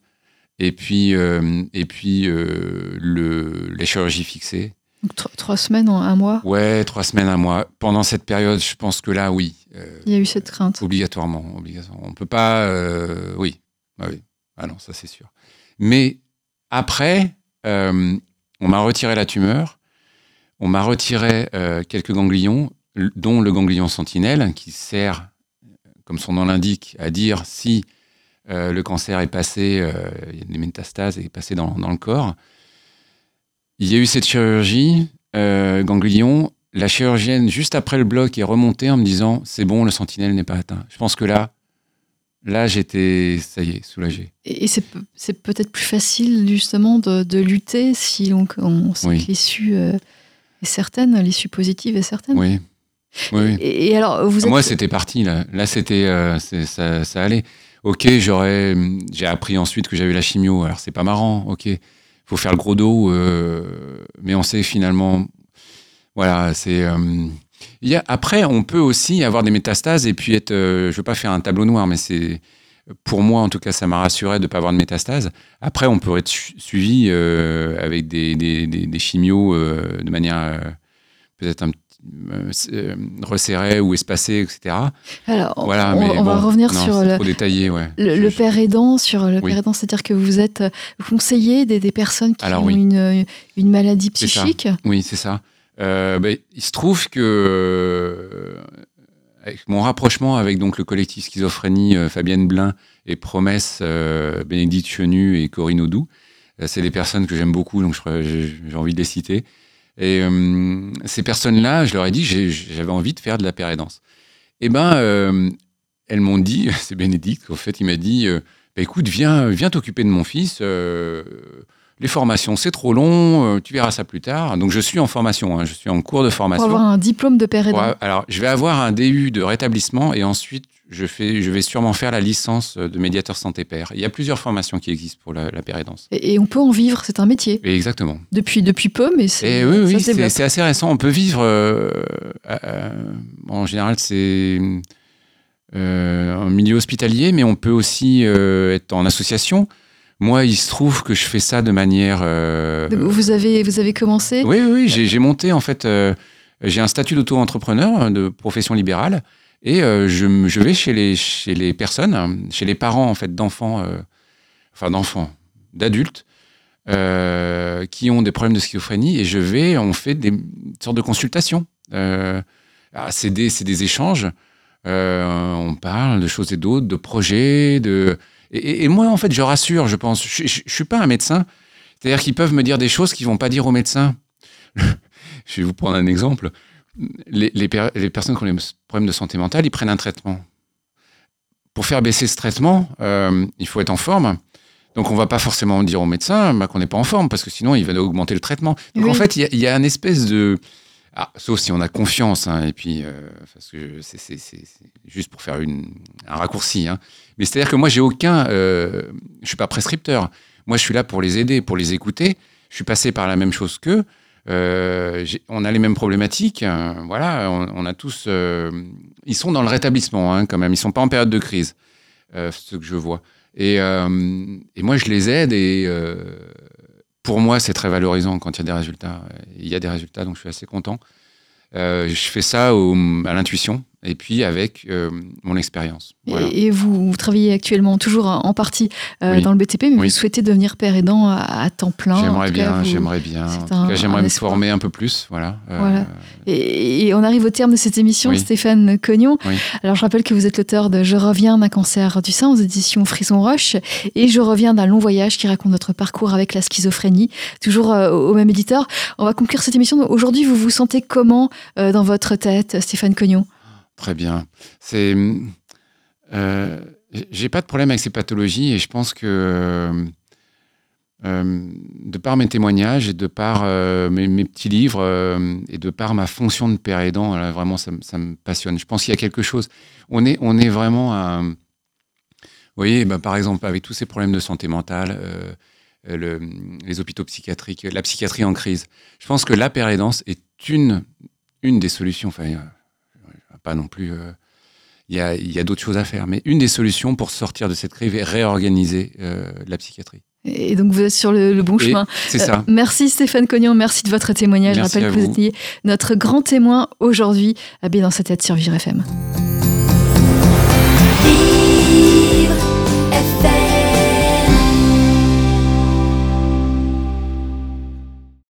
et puis, euh, et puis le, les chirurgies fixées. Donc, tro- Trois semaines, un mois, Ouais, trois semaines, un mois. Pendant cette période, je pense que là, oui. il y a eu cette crainte. Obligatoirement, obligatoirement. On peut pas. euh, oui. Ah oui. Ah non, ça c'est sûr. Mais après, euh, on m'a retiré la tumeur, on m'a retiré euh, quelques ganglions, dont le ganglion sentinelle, qui sert, comme son nom l'indique, à dire si euh, le cancer est passé, euh, il y a des métastases, est passé dans, dans le corps. Il y a eu cette chirurgie, ganglion. La chirurgienne, juste après le bloc, est remontée en me disant c'est bon, le sentinelle n'est pas atteint. Je pense que là, là, j'étais, ça y est, soulagé. Et c'est, pe- c'est peut-être plus facile justement de, de lutter si on, on sait Oui. que l'issue euh, est certaine, l'issue positive est certaine. Oui. Oui, oui. Et, et alors, vous êtes... Moi, c'était parti là. Là, c'était, euh, c'est- ça, ça allait. Ok, j'aurais, j'ai appris ensuite que j'avais la chimio. Alors, c'est pas marrant. Ok, faut faire le gros dos, euh, mais on sait finalement. Voilà, c'est. Il y a, après, on peut aussi avoir des métastases et puis être. euh, je veux pas faire un tableau noir, mais c'est. Pour moi, en tout cas, ça m'a rassuré de ne pas avoir de métastases. Après, on peut être su- suivi euh, avec des, des, des, des chimios euh, de manière peut-être un petit resserrée ou espacée, etc. Alors, Voilà, on, mais on va revenir non, sur le, trop détaillé, ouais. le, père aidant, sur le Oui. père aidant, c'est-à-dire que vous êtes conseiller des, des personnes qui Alors, ont oui. une, une maladie psychique? Oui, c'est ça. Euh, ben, il se trouve que euh, avec mon rapprochement avec donc le collectif schizophrénie, euh, Fabienne Blin et Promesse, Bénédicte Chenu et Corinne Audou, c'est des personnes que j'aime beaucoup, donc j'ai envie de les citer. Et ces personnes-là, je leur ai dit j'avais envie de faire de la pérédance. Eh ben, elles m'ont dit, (laughs) c'est Bénédicte, en fait, il m'a dit, bah, écoute, viens, viens t'occuper de mon fils les formations, c'est trop long, euh, tu verras ça plus tard. Donc je suis en formation, hein, je suis en cours de formation. Pour avoir un diplôme de père aidant. alors je vais avoir un DU de rétablissement et ensuite je, fais, je vais sûrement faire la licence de médiateur santé père. Il y a plusieurs formations qui existent pour la, la pérédance. Et, on peut en vivre, c'est un métier. exactement. Depuis, depuis peu, mais c'est. Oui, oui c'est assez récent. On peut vivre, euh, en général, c'est. Euh, en milieu hospitalier, mais on peut aussi être en association. Moi, il se trouve que je fais ça de manière. Euh, vous avez vous avez commencé Oui, oui, j'ai monté en fait. Euh, j'ai un statut d'auto-entrepreneur hein, de profession libérale et euh, je, je, vais chez les chez les personnes, chez les parents en fait d'enfants, enfin d'enfants, d'adultes qui ont des problèmes de schizophrénie et je vais, on fait des sortes de consultations. Ah, c'est des c'est des échanges. on parle de choses et d'autres, de projets, de et, moi, en fait, je rassure, je pense. Je, ne suis pas un médecin. C'est-à-dire qu'ils peuvent me dire des choses qu'ils vont pas dire aux médecins. (laughs) je vais vous prendre un exemple. Les, les, personnes qui ont des problèmes de santé mentale, ils prennent un traitement. Pour faire baisser ce traitement, euh, il faut être en forme. Donc, on va pas forcément dire au médecin bah, qu'on n'est pas en forme, parce que sinon, il va augmenter le traitement. Donc, en fait, il y, y, a une espèce de ah, sauf si on a confiance, hein, et puis euh, parce que c'est juste pour faire un raccourci. Hein. Mais c'est-à-dire que moi, j'ai aucun, euh, je suis pas prescripteur. Moi, je suis là pour les aider, pour les écouter. Je suis passé par la même chose qu'eux. Euh, on a les mêmes problématiques. Hein. voilà, on, a tous. Euh, ils sont dans le rétablissement hein, quand même. Ils sont pas en période de crise, euh, ce que je vois. Et, et moi, je les aide et pour moi, c'est très valorisant quand il y a des résultats. Il y a des résultats, donc je suis assez content. Euh, je fais ça à l'intuition et puis avec euh, mon expérience. Et, vous, travaillez actuellement toujours en partie euh, dans le BTP, mais vous souhaitez devenir père aidant à, à temps plein. J'aimerais bien, j'aimerais bien. j'aimerais me former un peu plus, voilà. voilà. Et, on arrive au terme de cette émission, Stéphane Cognon. Alors je rappelle que vous êtes l'auteur de Je reviens d'un cancer du sein aux éditions Frisson Roche et Je reviens d'un long voyage qui raconte votre parcours avec la schizophrénie, toujours au même éditeur. On va conclure cette émission. Aujourd'hui, vous vous sentez comment dans votre tête, Stéphane Cognon? Très bien. C'est, euh, j'ai pas de problème avec ces pathologies et je pense que euh, euh, de par mes témoignages et de par mes, petits livres et de par ma fonction de père aidant, vraiment ça, me passionne. Je pense qu'il y a quelque chose. On est, est vraiment vous voyez, bah, par exemple avec tous ces problèmes de santé mentale. les hôpitaux psychiatriques, la psychiatrie en crise. Je pense que la pérédance est une, une des solutions. Enfin, pas non plus. Euh, il y a, y a d'autres choses à faire. Mais une des solutions pour sortir de cette crise est réorganiser euh, la psychiatrie. Et donc vous êtes sur le, bon chemin. C'est ça. Euh, merci Stéphane Cognon, merci de votre témoignage. Je rappelle que vous, étiez notre grand témoin aujourd'hui à B dans cette tête sur Vivre FM.